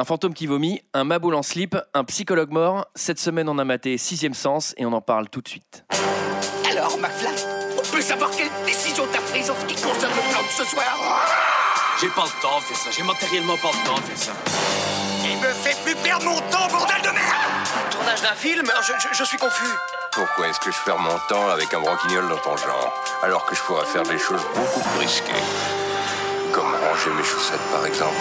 Un fantôme qui vomit, un maboule en slip, un psychologue mort. Cette semaine, on a maté Sixième Sens et on en parle tout de suite. Alors, McFly, on peut savoir quelle décision t'as prise en ce qui concerne le plan de ce soir? J'ai pas le temps de faire ça, j'ai matériellement pas le temps de faire ça. Il me fait plus perdre mon temps, bordel de merde Tournage d'un film? Je, je- je suis confus. Pourquoi est-ce que je perds mon temps avec un branquignol dans ton genre, alors que je pourrais faire des choses beaucoup plus risquées? Comme ranger mes chaussettes, par exemple.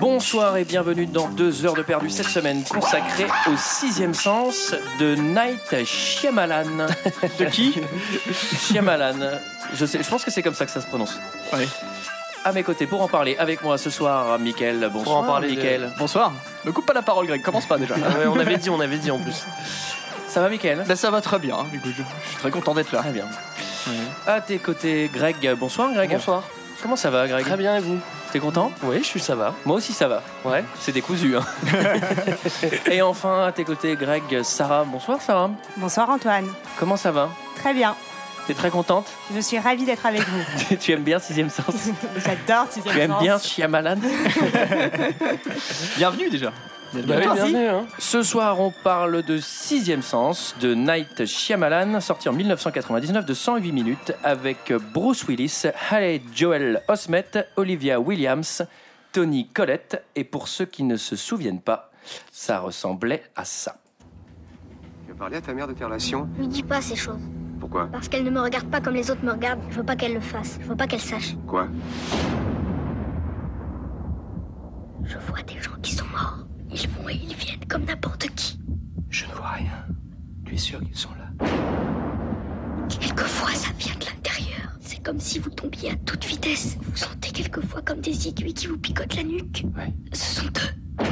Bonsoir et bienvenue dans deux heures de perdu cette semaine consacrée au sixième sens de Night Shyamalan. De qui? Shyamalan. Je, sais, je pense que c'est comme ça que ça se prononce. Ouais. À mes côtés pour en parler avec moi ce soir, Mickaël. Bonsoir, en parler de- Mickaël. Bonsoir. Me coupe pas la parole, Greg. Commence pas déjà. Ah ouais, on avait dit, on avait dit en plus. Ça va, Mickaël? Bah, ça va très bien. Du coup, je, je suis très content d'être là. Très bien. À tes côtés, Greg. Bonsoir, Greg. Bonsoir. Comment ça va, Greg? Très bien et vous? T'es content? Oui, je suis ça va. Moi aussi, ça va. Ouais. C'est décousu. Hein. et enfin, à tes côtés, Greg, Sarah. Bonsoir, Sarah. Bonsoir Antoine. Comment ça va? Très bien. T'es très contente? Je suis ravie d'être avec vous. Tu aimes bien Sixième Sens? J'adore Sixième Tu aimes Sens. bien Shyamalan Bienvenue déjà. Bah oui. Hein. Ce soir, on parle de Sixième Sens de Night Shyamalan, sorti en 1999 de 108 minutes, avec Bruce Willis, Haley Joel Osment, Olivia Williams, Tony Collette. Et pour ceux qui ne se souviennent pas, ça ressemblait à ça. Tu as parlé à ta mère de tes relations? Lui dis pas ces choses. Pourquoi? Parce qu'elle ne me regarde pas comme les autres me regardent. Je veux pas qu'elle le fasse. Je veux pas qu'elle sache. Quoi? Je vois des gens qui sont morts. Ils vont et ils viennent comme n'importe qui. Je ne vois rien. Tu es sûr qu'ils sont là? Quelquefois, ça vient de l'intérieur. C'est comme si vous tombiez à toute vitesse. Vous sentez quelquefois comme des aiguilles qui vous picotent la nuque. Ouais. Ce sont eux.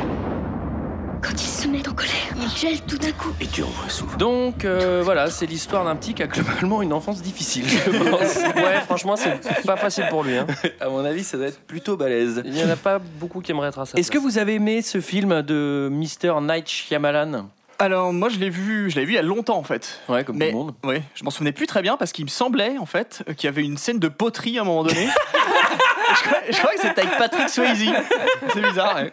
Quand ils se mettent en colère, ils gèlent tout d'un coup. Et tu en vois souvent. Donc euh, voilà, c'est l'histoire d'un petit qui a globalement une enfance difficile, je pense. Ouais, franchement, c'est pas facile pour lui. Hein. à mon avis, ça doit être plutôt balèze. Il y en a pas beaucoup qui aimeraient être à sa Est-ce que vous avez aimé ce film de Mr. Night Shyamalan? Alors, moi, je l'ai vu, je l'ai vu il y a longtemps en fait. Ouais, comme Mais tout le monde. ouais, je m'en souvenais plus très bien parce qu'il me semblait en fait qu'il y avait une scène de poterie à un moment donné. je, crois, je crois que c'était avec Patrick Swayze. C'est bizarre. ouais.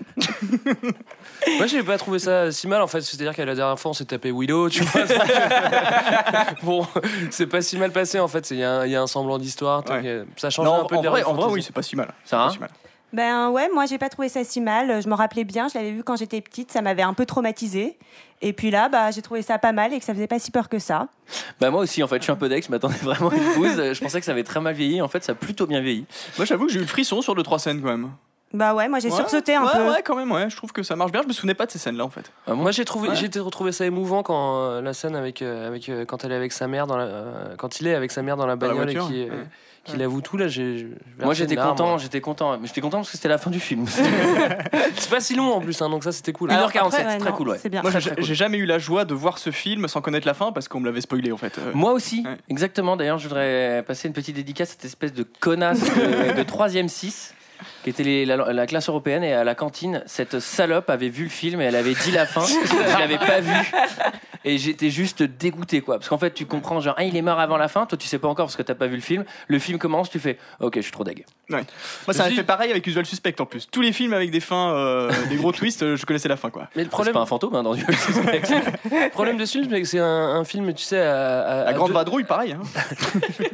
Moi, j'ai pas trouvé ça si mal en fait. C'est-à-dire qu'à la dernière fois, on s'est tapé Willow, tu vois. bon, c'est pas si mal passé en fait. Il y, a un- il y a un semblant d'histoire. Ouais. donc, Ça change Non, un peu en, de vrai, en vrai, oui, c'est pas si mal. C'est Sarah pas si mal. Ben ouais, moi j'ai pas trouvé ça si mal. Je me rappelais bien, je l'avais vu quand j'étais petite, ça m'avait un peu traumatisée. Et puis là, bah, j'ai trouvé ça pas mal et que ça faisait pas si peur que ça. Bah moi aussi en fait, je suis un peu dex, je m'attendais vraiment à une bouse. Je pensais que ça avait très mal vieilli, en fait ça a plutôt bien vieilli. Moi, j'avoue que j'ai eu le frisson sur deux trois scènes quand même. Bah ouais, moi j'ai Ouais, sursauté un ouais, peu. Ouais, quand même, ouais. Je trouve que ça marche bien. Je me souvenais pas de ces scènes-là en fait. Ah bon? Moi j'ai trouvé, Ouais. j'ai été- retrouvé ça émouvant quand euh, la scène avec, euh, avec euh, quand elle est avec sa mère dans la, euh, quand il est avec sa mère dans la Dans la bagnole et qui, euh, ouais. Qu'il avoue tout là. J'ai, j'ai Moi j'étais content, j'étais content. Mais j'étais content parce que c'était la fin du film. C'est pas si long en plus, hein, donc ça c'était cool. Alors, Après, 47, ouais, très non, cool, ouais. C'est bien. Moi, j'ai cool. jamais eu la joie de voir ce film sans connaître la fin parce qu'on me l'avait spoilé en fait. Euh, Moi aussi, Ouais. exactement. D'ailleurs, je voudrais passer une petite dédicace à cette espèce de connasse de, de 3ème 6 qui était les- la, la classe européenne et à la cantine, cette salope avait vu le film et elle avait dit la fin. je l'avais pas vu. Et j'étais juste dégoûté quoi. Parce qu'en fait, tu comprends, genre, ah, il est mort avant la fin. Toi, tu sais pas encore parce que t'as pas vu le film. Le film commence, tu fais, ok, je suis trop deg. Moi, ça m'a fait pareil avec Usual Suspect en plus. Tous les films avec des fins, euh, des gros twists, euh, je connaissais la fin quoi. Mais le C'est problème, pas un fantôme hein, dans Duel Suspect. le problème de ce film, c'est que c'est un, un film, tu sais, à, à- La à Grande deux, Vadrouille, pareil. Hein.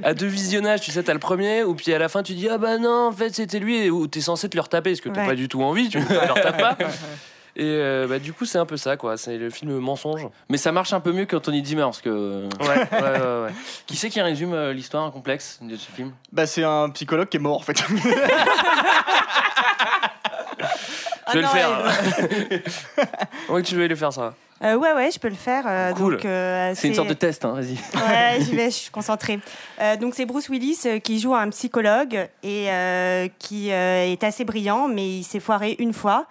à deux visionnages. Tu sais, t'as le premier, ou puis à la fin, tu dis ah bah non, en fait c'était lui, censé te le retaper parce que t'as Ouais. pas du tout envie, tu ne le retapes pas. Et euh, bah, du coup, c'est un peu ça, quoi. C'est le film mensonge. Mais ça marche un peu mieux que Tony Dimmer parce que. Ouais, ouais, ouais. ouais. Qui c'est qui résume euh, l'histoire complexe de ce film? Bah, c'est un psychologue qui est mort en fait. Je vais Ah le non, faire. ouais, tu veux le faire, ça. Euh, ouais, ouais, je peux le faire. euh, Cool. donc, euh, C'est une sorte de test, hein, vas-y. Ouais, j'y vais, je suis concentrée. Euh, donc c'est Bruce Willis qui joue un psychologue et qui est assez brillant, mais il s'est foiré une fois.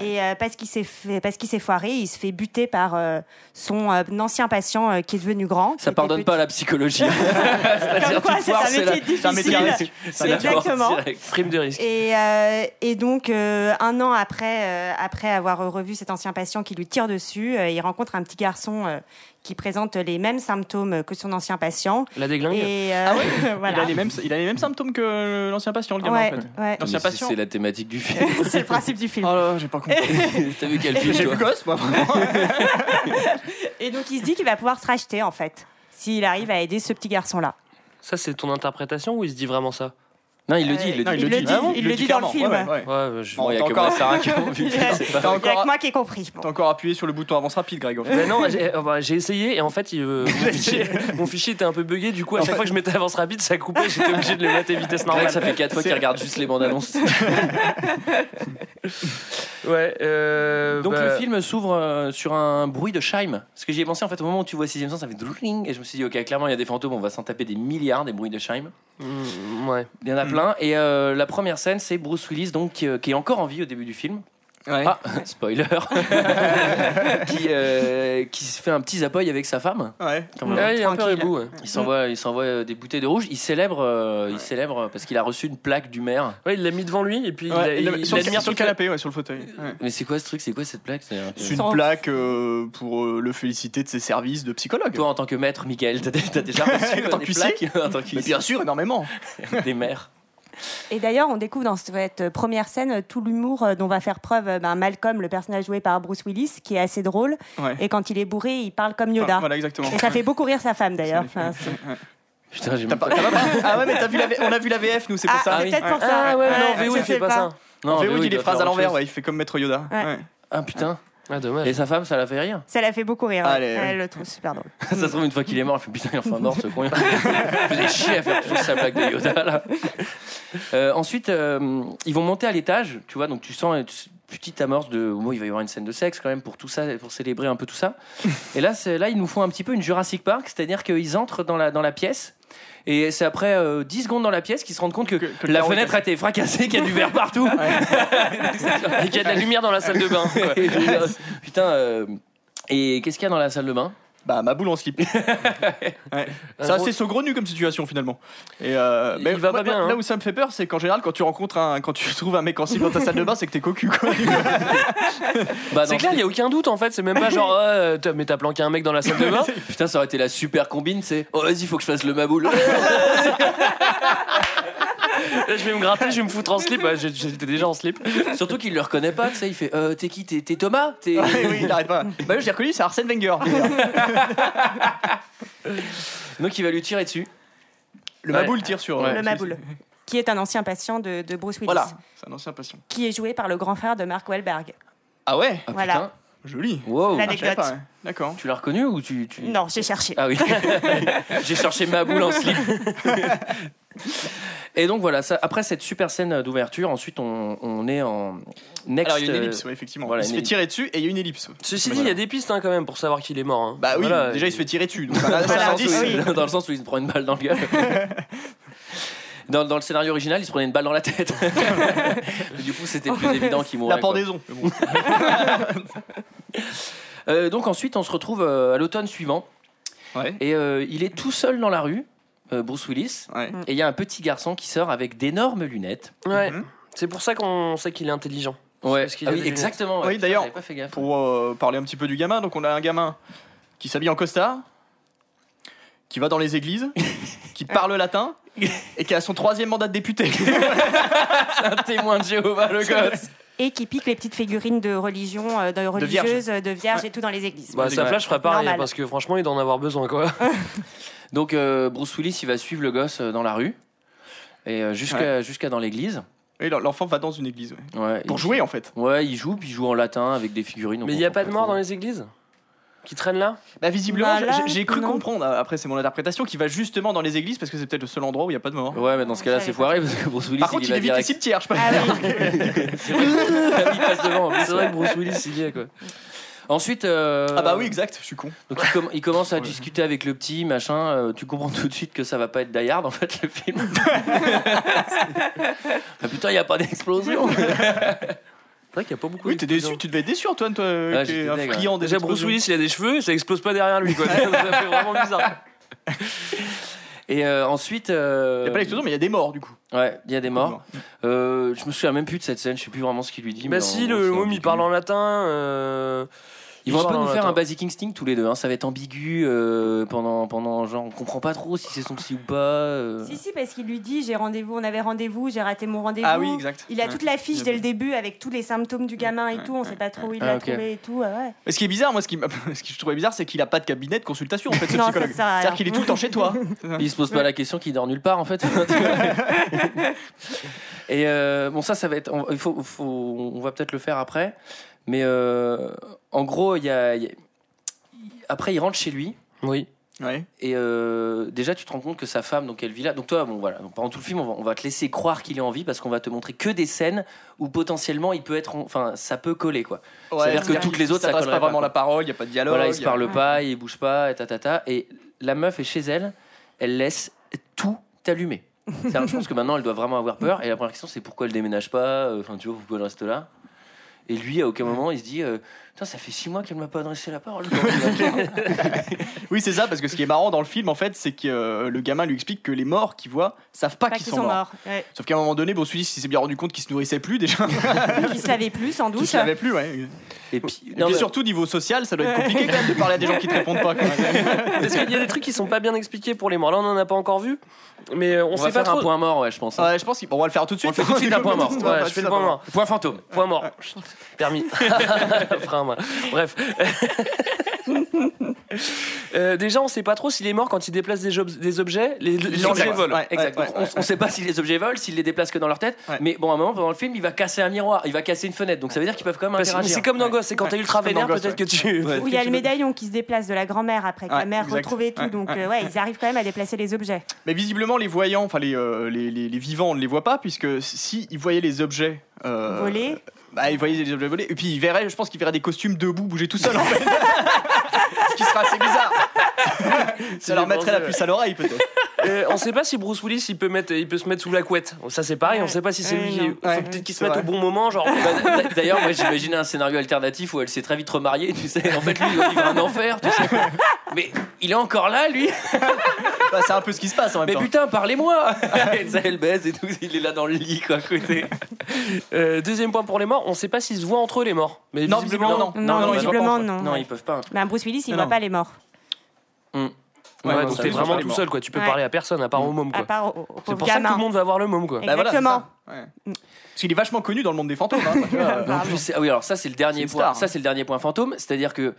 Et euh, parce qu'il s'est fait, parce qu'il s'est foiré, il se fait buter par euh, son euh, ancien patient euh, qui est devenu grand. Ça pardonne pas à la psychologie. Comme quoi, tu c'est foires, un c'est métier difficile. C'est Exactement. Prime de risque. Et, euh, et donc, euh, un an après, euh, après avoir revu cet ancien patient qui lui tire dessus, il rencontre un petit garçon euh, qui présente les mêmes symptômes que son ancien patient. La déglingue Et euh, Ah ouais voilà. il, a les mêmes, il a les mêmes symptômes que l'ancien patient, le gamin, Ouais, en fait. ouais. L'ancien patient. C'est la thématique du film. C'est le principe du film. Oh là, j'ai pas compris. T'as vu quel film J'ai vu gosse, moi, vraiment. Et donc il se dit qu'il va pouvoir se racheter en fait, s'il arrive à aider ce petit garçon-là. Ça, c'est ton interprétation ou il se dit vraiment ça? Non, il le dit, il le Non, dit. il le dit, il le dit dans le film. Ouais, ouais, ouais. Ouais, bah, je- Bon, il y a que encore- moi et Sarah qui ont vu T'as encore- que moi qui ai compris. T'as encore appuyé sur le bouton avance rapide, Greg. en fait. Bah non, j'ai euh, bah, essayé et en fait, euh, mon, fichier, était un peu bugué. Du coup, à chaque fois que je mettais avance rapide, ça coupait. J'étais obligé de le mettre à vitesse normale. ça fait 4 fois qu'il regarde juste les bandes annonces. Ouais. euh, Donc bah, le film s'ouvre euh, sur un bruit de chime. Parce que j'y ai pensé en fait au moment où tu vois Sixième Sens, ça fait dring et je me suis dit ok clairement il y a des fantômes, on va s'en taper des milliards des bruits de chime. mm, ouais. Il y en a plein et euh, la première scène c'est Bruce Willis donc qui, euh, qui est encore en vie au début du film. Ouais. Ah spoiler. qui euh, qui se fait un petit zapoy avec sa femme. Ouais. Quand même. Ouais, il est un peu Tranquille. rebou. Ouais. Il s'envoie il s'envoie des bouteilles de rouge. Il célèbre euh, il célèbre parce qu'il a reçu une plaque du maire. Ouais, il l'a mis devant lui et puis Ouais, il a, il sur, a le, admire sur le la- canapé, ouais, sur le fauteuil. Ouais. Mais c'est quoi ce truc? C'est quoi cette plaque? C'est un peu- C'est une plaque euh, pour euh, le féliciter de ses services de psychologue. Toi en tant que maître, Michael, t'as t'as déjà reçu En tant des plaques? En tant qu'huissier bien sûr, énormément. des maires. Et d'ailleurs, on découvre dans cette première scène tout l'humour euh, dont va faire preuve euh, ben, Malcolm, le personnage joué par Bruce Willis, qui est assez drôle. Ouais. Et quand il est bourré, il parle comme Yoda. Voilà, exactement. Et ça fait beaucoup rire sa femme d'ailleurs. Enfin. Putain, j'ai pas- Ah ouais, mais t'as vu la V- on a vu la VF, nous, c'est pour Ah, ça. c'est peut-être pour ça. Ah ouais, non, VO il fait pas ça. Non, En VO, VO, il dit les phrases à l'envers, ouais, il fait comme Maître Yoda. Ouais. Ouais. Ah putain. Ah, dommage. Et sa femme, ça l'a fait rire. Ça la fait beaucoup rire. Ouais. Elle le trouve super drôle. ça se trouve, une fois qu'il est mort, je fais putain, il est enfin mort ce con. Il faisait chier à faire toujours sa blague de Yoda là. Euh, ensuite, euh, ils vont monter à l'étage, tu vois, donc tu sens une petite amorce de. Bon, il va y avoir une scène de sexe quand même pour tout ça, pour célébrer un peu tout ça. Et là, là ils nous font un petit peu une Jurassic Park, c'est-à-dire qu'ils entrent dans la, dans la pièce. Et c'est après euh, 10 secondes dans la pièce qu'ils se rendent compte que, Que- que le la fenêtre a été fracassée, qu'il y a du verre partout. Et qu'il y a de la lumière dans la salle de bain. quoi. Dire, Putain, euh, et qu'est-ce qu'il y a dans la salle de bain? Bah, ma boule en slip. Ouais. C'est assez saugrenu comme situation finalement. Et euh, Il mais va moi, pas bien, moi, Là hein. où ça me fait peur, c'est qu'en général, quand tu rencontres un, quand tu trouves un mec en slip dans ta salle de bain, c'est que t'es cocu quoi. bah, C'est clair, il y a aucun doute en fait. C'est même pas genre, ouais, t'as- mais t'as planqué un mec dans la salle de bain. Putain, ça aurait été la super combine, c'est oh vas-y, faut que je fasse le maboule. Là, je vais me gratter, je vais me foutre en slip. Ouais, j'ai- J'étais déjà en slip. Surtout qu'il le reconnaît pas, tu sais, il fait euh, t'es qui? T'es t'es Thomas? T'es- Ouais, oui, il arrête pas. Bah, là, je l'ai reconnu, c'est Arsène Wenger. Donc il va lui tirer dessus. Le Ouais. maboule tire sur. Ouais. euh, le Maboule, qui est un ancien patient de, de Bruce Willis, Voilà, c'est un ancien patient. qui est joué par le grand frère de Mark Wahlberg. Ah ouais? Ah, Voilà. putain. Joli. Wow. La- Ah, je savais Anecdote. pas, ouais. D'accord. Tu l'as reconnu ou tu, tu... Non, j'ai cherché. Ah oui. J'ai cherché ma boule en slip. Et donc voilà, ça, après cette super scène d'ouverture, ensuite on, on est en next. Alors il y a une euh, ellipse, ouais, effectivement. voilà, il se fait ellipse. tirer dessus et il y a une ellipse. Ceci dit, il y a des pistes hein, quand même pour savoir qu'il est mort. hein. Bah oui, Voilà, déjà il se fait tirer dessus. Donc, dans, le dans le sens où il se prend une balle dans le gueule. Dans, dans le scénario original, il se prenait une balle dans la tête. Du coup, c'était plus évident qu'il mourrait. La pendaison. Mais bon. Euh, donc ensuite, on se retrouve euh, à l'automne suivant. Ouais. Et euh, il est tout seul dans la rue, euh, Bruce Willis. Ouais. Et il y a un petit garçon qui sort avec d'énormes lunettes. Ouais. Mhm. C'est pour ça qu'on sait qu'il est intelligent. Ouais, Parce qu'il a Ah oui, des exactement. ouais. Oui, d'ailleurs, J'avais pas fait gaffe. Pour euh, parler un petit peu du gamin, donc on a un gamin qui s'habille en costard, qui va dans les églises, qui parle latin et qui a son troisième mandat de député. un témoin de Jéhovah, le gosse. Et qui pique les petites figurines de religion, euh, de religieuses, de vierges, et tout dans les églises. Bah, à sa place, je ferais pareil Normal. parce que franchement, il doit en avoir besoin quoi. Donc euh, Bruce Willis, il va suivre le gosse euh, dans la rue. Et euh, jusqu'à jusqu'à dans l'église. Et l'enfant va dans une église ouais. Ouais, pour il- jouer en fait. Ouais, il joue, puis il joue en latin avec des figurines. Mais il n'y a pas de mort dans les églises? Qui traînent là Bah visiblement, Bah, j'ai- cru non. comprendre. Après, c'est mon interprétation qui va justement dans les églises parce que c'est peut-être le seul endroit où il n'y a pas de mort. Ouais, mais dans ce cas-là, c'est foiré parce que Bruce Willis, Par contre, il il évite les cimetières, je sais pas. Ah oui. C'est vrai. il passe devant. en plus, C'est vrai ouais. que Bruce Willis, il y est quoi. Ensuite. euh, Ah bah oui, exact, je suis con. Donc il, com- il commence à discuter avec le petit, machin. euh, tu comprends tout de suite que ça va pas être Die Hard en fait le film. ah, putain, il y a pas d'explosion. C'est vrai qu'il n'y a pas beaucoup Oui, t'es déçu, tu devais être déçu, Antoine, toi, qui es un deg, friand des Déjà, Bruce. Willis, il a des cheveux, ça explose pas derrière lui quoi. ça fait vraiment bizarre. Et euh, ensuite, euh, Il n'y a pas d'explosion, mais il y a des morts du coup. ouais, il y a des morts. Euh, je me souviens même plus de cette scène. Je sais plus vraiment ce qu'il lui dit. Bah mais si, en le c'est môme il parle en latin. Ils vont un Ils peu sont nous faire un. Basic Instinct tous les deux. hein. Ça va être ambigu euh, pendant, pendant genre on comprend pas trop si c'est son psy ou pas. euh. Si, si, parce qu'il lui dit j'ai rendez-vous, on avait rendez-vous, j'ai raté mon rendez-vous. Ah oui, exact. Il a Ouais. toute la fiche dès le début avec tous les symptômes du gamin et tout, on sait pas trop où il Ah, l'a trouvé et tout. ouais. Mais ce qui est bizarre, moi, ce, qui ce que je trouvais bizarre, c'est qu'il a pas de cabinet de consultation, en fait, ce Non, psychologue. C'est-à-dire qu'il est tout le temps chez toi. Il se pose pas la question qu'il dort nulle part en fait. Et euh, bon ça ça va être, on, il faut, faut- on va peut-être le faire après, mais euh, en gros il y a, il y a- après il rentre chez lui Oui. Ouais. et euh, déjà tu te rends compte que sa femme donc elle vit là. Donc toi bon voilà donc pendant tout le film on va, on va te laisser croire qu'il est en vie parce qu'on va te montrer que des scènes où potentiellement il peut être, en- enfin ça peut coller quoi. C'est-à-dire que toutes les autres, ça ça passe pas pas, vraiment la parole, il y a pas de dialogue. Voilà, il se a- parle pas, il bouge pas, et tatata. Et la meuf est chez elle, elle laisse tout allumé. C'est-à-dire, Je pense que maintenant elle doit vraiment avoir peur. Et la première question c'est pourquoi elle déménage pas euh, Enfin, tu vois, pourquoi elle reste là? Et lui, à aucun moment, il se dit euh, ça fait six mois qu'elle m'a pas adressé la parole. Oui, c'est ça, parce que ce qui est marrant dans le film, en fait, c'est que euh, le gamin lui explique que les morts qu'il voit savent pas Pas qu'ils sont, morts. morts. Ouais. Sauf qu'à un moment donné, Bruce Willis il s'est bien rendu compte qu'il se nourrissait plus déjà. Qui se lavait plus, sans doute. Qu'il se lavait plus, ouais. Et puis, Et non, puis mais- surtout, niveau social, ça doit être compliqué quand même de parler à des gens qui te répondent pas. Parce qu'il y a des trucs qui sont pas bien expliqués pour les morts. Là, on en a pas encore vu, mais euh, on, on sait va pas faire trop. un point mort, ouais, je pense. Ouais, je pense qu'on va le faire tout de On suite. le fait tout de suite un point mort. Ouais, Ouais, je fais le point mort. Point fantôme. Point mort. Permis. Frein, Bref. Euh, déjà, on sait pas trop s'il est mort quand il déplace des, ob- des objets. Les, les Exact. objets volent. Ouais, Exact. ouais, Donc, ouais, on, on sait pas si les objets volent, s'ils les déplacent que dans leur tête. Ouais. Mais bon, à un moment, pendant le film, il va casser un miroir, il va casser une fenêtre. Donc ça veut dire qu'ils peuvent quand même Parce interagir. c'est comme dans Ghost, c'est quand Ouais. t'es ultra vénère, peut-être que tu. Où il y a le médaillon qui se déplace de la grand-mère après que Ouais, la mère exact. retrouve et tout. Ouais, Donc, ouais. euh, ouais, ils arrivent quand même à déplacer les objets. Mais visiblement, les voyants, enfin les, euh, les, les, les vivants, on ne les voit pas, puisque si ils voyaient les objets. euh, Volés. Bah, ils voyaient les objets volés. Et puis, ils verraient, je pense qu'ils verraient des costumes debout bouger tout seuls, en fait. Ce qui sera assez bizarre. Ça leur mettrait la puce à l'oreille, peut-être. Euh, on sait pas si Bruce Willis il peut, mettre, il peut se mettre sous la couette. Ça c'est pareil, on sait pas si c'est lui qui. Faut Ouais, peut-être qu'il se mette au bon moment, genre. Bah, D'ailleurs, moi j'imaginais un scénario alternatif où elle s'est très vite remariée, tu sais. En fait, lui, il va vivre un enfer, tu sais. Mais il est encore là, lui. Bah, c'est un peu ce qui se passe en même Mais temps. putain, parlez-moi elle baise et tout. Il est là dans le lit, quoi, à côté. Euh, deuxième point pour les morts, on sait pas s'ils se voient entre eux les morts. Mais Non, visiblement non. non. Non, visiblement, non. Non, ils peuvent pas. Bah, Bruce Willis, il Non, voit non. pas les morts. Ouais, Ouais, donc t'es vraiment tout seul quoi, tu peux Ouais. parler à personne à part au môme À quoi. C'est pour ça que tout le monde va voir le môme quoi. Bah, voilà, Exactement. Parce qu'il est vachement connu dans le monde des fantômes. hein, tu vois. En plus, c'est- ah oui, alors ça c'est le dernier point. star, Ça hein. c'est le dernier point fantôme, c'est-à-dire que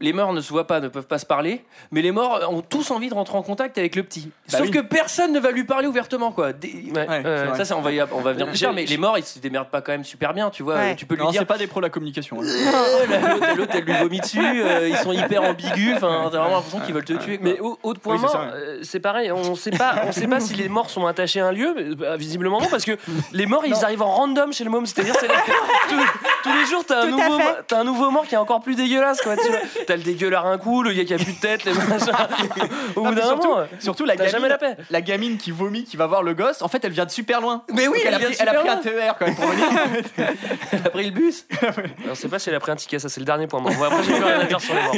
les morts ne se voient pas, ne peuvent pas se parler, mais les morts ont tous envie de rentrer en contact avec le petit. Bah Sauf oui. que personne ne va lui parler ouvertement, quoi. Des- Ouais, Ouais, euh, c'est vrai. Ça, ça, on va, y- on va venir plus tard, mais les morts ils se démerdent pas quand même super bien, tu vois. Ouais. Tu peux lui Non, dire c'est pas des pros de la communication. hein. La- l'autre, elle lui vomit dessus, euh, ils sont hyper ambigus, enfin, t'as vraiment l'impression qu'ils veulent te tuer. quoi. Mais au- autre point Oui, mort, euh, c'est pareil, on sait pas, on sait pas si les morts sont attachés à un lieu, mais, bah, visiblement non, parce que les morts ils Non. arrivent en random chez le môme, c'est-à-dire c'est tous, tous les jours t'as un, nouveau, un nouveau mort qui est encore plus dégueulasse quoi. Tu vois. T'as le dégueulard un coup, le gars qui a plus de tête, les machins. Au bout d'un surtout, moment, surtout la t'as gamine, jamais la paix. la gamine qui vomit, qui va voir le gosse, en fait, elle vient de super loin. Mais oui, Donc, elle, a pris, elle a super pris un. TER quand même pour venir. Elle a pris le bus. On sait pas si elle a pris un ticket, ça c'est le dernier point mort. Bon, après j'ai plus rien à dire sur les morts.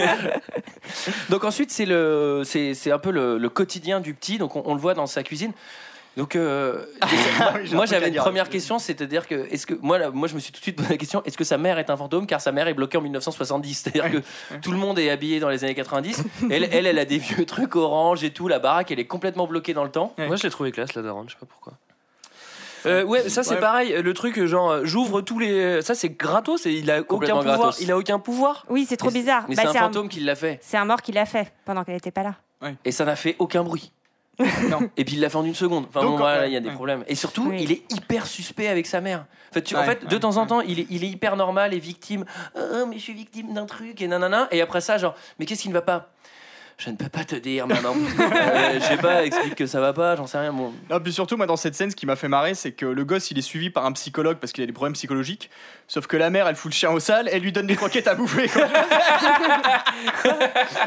Donc ensuite, c'est le, c'est, c'est un peu le, le quotidien du petit. Donc on, on le voit dans sa cuisine. Donc euh, Ah moi j'avais une première là-dessus. question, c'est-à-dire que est-ce que moi là, moi je me suis tout de suite posé la question est-ce que sa mère est un fantôme car sa mère est bloquée en 1970 c'est-à-dire que tout le monde est habillé dans les années 90 elle, elle elle a des vieux trucs orange et tout la baraque elle est complètement bloquée dans le temps Ouais. Moi je l'ai trouvé classe la daronne, je sais pas pourquoi. Euh, ouais, ça c'est Ouais. pareil. Le truc, genre, euh, j'ouvre tous les. Ça c'est gratos et il a aucun Complètement pouvoir. gratos. Il a aucun pouvoir. Oui, c'est trop Mais- bizarre. mais Bah, c'est un un- fantôme qui l'a fait C'est un mort qui l'a fait pendant qu'elle n'était pas là. et ça n'a fait aucun bruit Non. et puis il l'a fait en une seconde. Enfin Donc, bon, voilà, il y a des ouais. problèmes. Et surtout Oui. il est hyper suspect avec sa mère. En fait, tu- en Ouais, fait de ouais, temps en temps il est, il est hyper normal et victime. Ah, mais je suis victime d'un truc et nanana. Et après ça genre mais qu'est-ce qui ne va pas? Je ne peux pas te dire maman Euh, je sais pas explique que ça va pas j'en sais rien bon Non, puis surtout, moi, dans cette scène, ce qui m'a fait marrer, c'est que le gosse, il est suivi par un psychologue parce qu'il a des problèmes psychologiques. Sauf que la mère, elle fout le chien au sale, elle lui donne des croquettes à bouffer. quoi.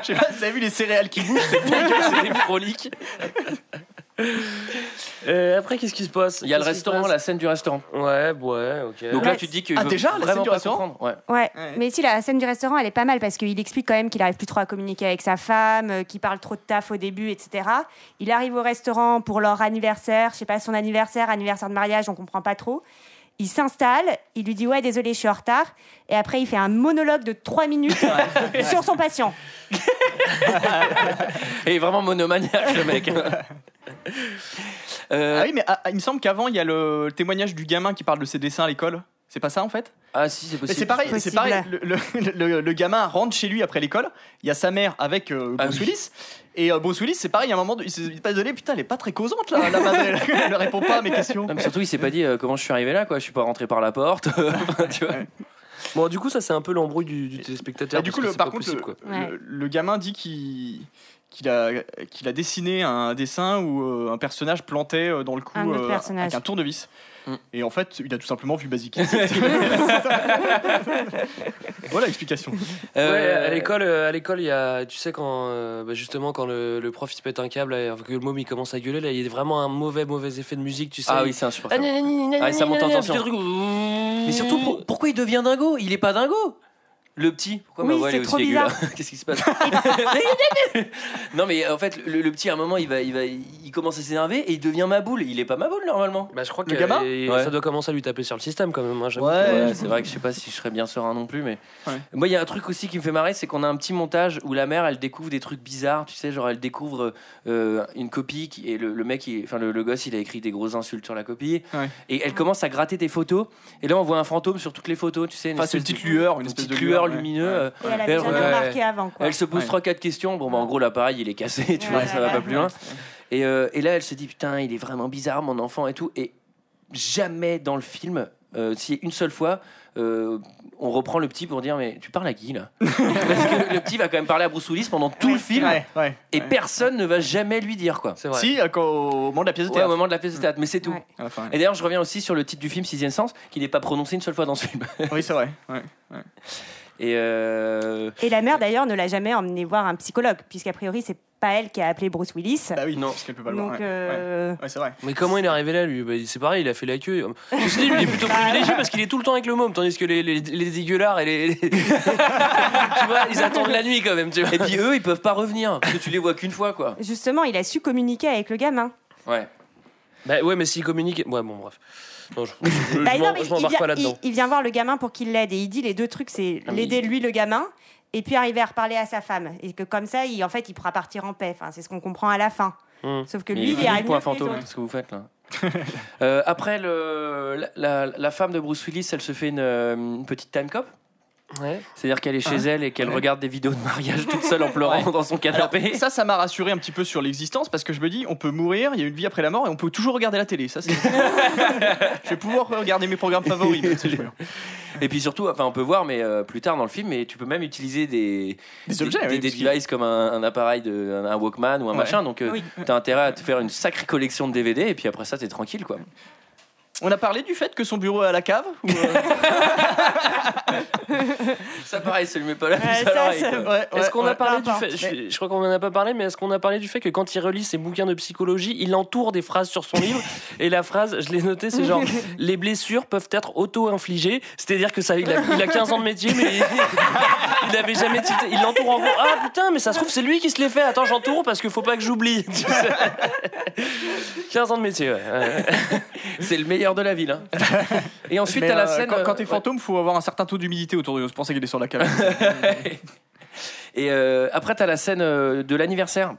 Je sais pas vous avez vu les céréales qui bouffent, c'est c'est frolique Euh, après, qu'est-ce qui se passe? Il y a le Qu'est-ce qui se restaurant passe? la scène du restaurant Ouais, ouais, ok. donc Ouais. là tu te dis que Ah, veut déjà, la scène vraiment du pas restaurant comprendre. ouais Ouais. Ouais. mais si la scène du restaurant, elle est pas mal parce qu'il explique quand même qu'il arrive plus trop à communiquer avec sa femme, euh, qu'il parle trop de taf au début, etc. Il arrive au restaurant pour leur anniversaire, je sais pas son anniversaire, anniversaire de mariage, on comprend pas trop. Il s'installe, il lui dit ouais désolé je suis en retard et après il fait un monologue de 3 minutes sur son patient. Et vraiment monomaniaque, le mec. Euh, Ah oui, mais ah, il me semble qu'avant, il y a le, témoignage du gamin qui parle de ses dessins à l'école. C'est pas ça en fait? Ah, si, c'est possible. c'est pareil, c'est Possible. pareil. Le, le- le- le gamin rentre chez lui après l'école. Il y a sa mère avec euh, Ah Bruce oui. Willis. Et euh, Bruce Willis, c'est pareil. À un moment, il s'est pas donné. Putain, elle est pas très causante là. La madre, elle, elle répond pas à mes questions. Non, mais surtout, il s'est pas dit euh, comment je suis arrivé là, quoi? Je suis pas rentré par la porte. Tu vois. Bon, du coup, ça, c'est un peu l'embrouille du, du téléspectateur. Et du coup, le- par contre, possible, le, quoi. Ouais. le- le gamin dit qu'il qu'il a, qu'il a dessiné un dessin où euh, un personnage plantait euh, dans le cou Un euh, personnage. avec un tournevis. Mm. Et en fait, il a tout simplement vu Basic. voilà l'explication. Euh, Ouais, à l'école, à l'école, il y a, tu sais quand, bah, justement, quand le, le prof il se pète un câble, là, que le môme il commence à gueuler, là, il y a vraiment un mauvais, mauvais effet de musique, tu sais. Ah oui, c'est Ah, insupportable. Ah, et ça monte en tension. Mais surtout, pour- pourquoi il devient dingo? Il est pas dingo le petit, pourquoi Oui, ma voix est aussi aiguë. Qu'est-ce qui se passe? Non mais en fait le, le petit à un moment il va, il va, il commence à s'énerver et il devient ma boule. Il est pas ma boule normalement. Bah, je crois que euh, Ouais. ça doit commencer à lui taper sur le système quand même. hein. Ouais, c'est vrai que je sais pas si je serais bien serein non plus, mais Ouais. moi il y a un truc aussi qui me fait marrer, c'est qu'on a un petit montage où la mère elle découvre des trucs bizarres, tu sais, genre elle découvre euh, une copie qui, et le, le mec, enfin le, le gosse, il a écrit des grosses insultes sur la copie Ouais. et elle commence à gratter des photos et là on voit un fantôme sur toutes les photos, tu sais, une Enfin, c'est une espèce petite de- lueur, une une espèce petite de lueur Ouais. euh, Et elle avait Elle- jamais ouais. remarqué avant quoi. Elle se pose Ouais. trois quatre questions. Bon, bah, en gros, l'appareil, il est cassé, tu vois, Ouais, ça va ouais, pas plus loin. Et, euh, et là, elle se dit Putain, il est vraiment bizarre, mon enfant et tout. Et jamais dans le film, euh, si une seule fois, euh, on reprend le petit pour dire Mais tu parles à qui là Parce que le petit va quand même parler à Bruce Willis pendant tout le film. Ouais, ouais. Et personne ne va jamais lui dire quoi. C'est vrai. Si, quand- au moment de la pièce de Ouais, au théâtre. moment de la pièce de théâtre, mais c'est tout. Et d'ailleurs, je reviens aussi sur le titre du film Sixième Sens, qui n'est pas prononcé une seule fois dans ce film. Oui, c'est vrai. Et euh, Et la mère d'ailleurs ne l'a jamais emmené voir un psychologue puisqu'a priori c'est pas elle qui a appelé Bruce Willis. Bah oui, Non. parce qu'elle peut pas le voir. Donc ouais. euh, Ouais, Ouais, c'est vrai. Mais comment il est arrivé là, lui bah, C'est pareil, il a fait la queue. Ceci dit, lui, il est plutôt privilégié parce qu'il est tout le temps avec le môme, tandis que les, les, les dégueulards et les. les- tu vois, ils attendent la nuit quand même, tu vois. Et puis eux, ils peuvent pas revenir, parce que tu les vois qu'une fois quoi. justement il a su communiquer avec le gamin. Ouais. Bah ouais, mais s'il communique. Ouais, bon, bref. Non, je, je, Bah, je non, m'en- mais je il, m'embarque vient, pas là-dedans. il- il vient voir le gamin pour qu'il l'aide et il dit les deux trucs c'est Ah, l'aider il- lui le gamin et puis arriver à reparler à sa femme et que comme ça il, en fait il pourra partir en paix. Enfin, c'est ce qu'on comprend à la fin. Hmm. Sauf que Mais lui il est arrive point fantôme, qu'est-ce que vous faites là Euh, Après, le, la, la- la femme de Bruce Willis, elle se fait une, euh, une petite time cop. Ouais. C'est-à-dire qu'elle est chez Hein elle et qu'elle Ouais. regarde des vidéos de mariage toute seule en pleurant Ouais. dans son Alors, canapé. ça, ça m'a rassuré un petit peu sur l'existence parce que je me dis, on peut mourir, il y a une vie après la mort et on peut toujours regarder la télé. Ça, je vais pouvoir regarder mes programmes favoris. Et puis surtout, enfin, on peut voir, mais euh, plus tard dans le film, mais tu peux même utiliser des, Des objets, des, oui, des que- devices comme un, un appareil, de, un, un Walkman ou un Ouais. machin. Donc, euh, Oui. t'as intérêt à te faire une sacrée collection de DVD et puis après ça, t'es tranquille quoi. On a parlé du fait que son bureau est à la cave ou, euh, Ça, pareil, ça lui met pas la Ouais, puce ça, à l'oreille. ça- quoi. ouais, Est-ce ouais, qu'on ouais. a parlé peu du fait, je, je crois qu'on en a pas parlé, mais est-ce qu'on a parlé du fait que quand il relit ses bouquins de psychologie, il entoure des phrases sur son livre et la phrase, je l'ai noté, c'est genre les blessures peuvent être auto-infligées, c'est-à-dire que ça, il a, il a 15 ans de métier, mais il, il avait jamais tilté. Il l'entoure en gros. Ah putain, mais ça se trouve c'est lui qui se les fait. Attends, j'entoure parce qu'il faut pas que j'oublie. Tu sais. 15 ans de métier, ouais. C'est le meilleur de la ville. hein. Et ensuite, Mais, t'as la euh, scène. Quand, quand t'es euh, fantôme, faut avoir un certain taux d'humidité autour de nous. C'est pour ça qu'il est sur la cave. Et euh, après, t'as la scène euh, de l'anniversaire.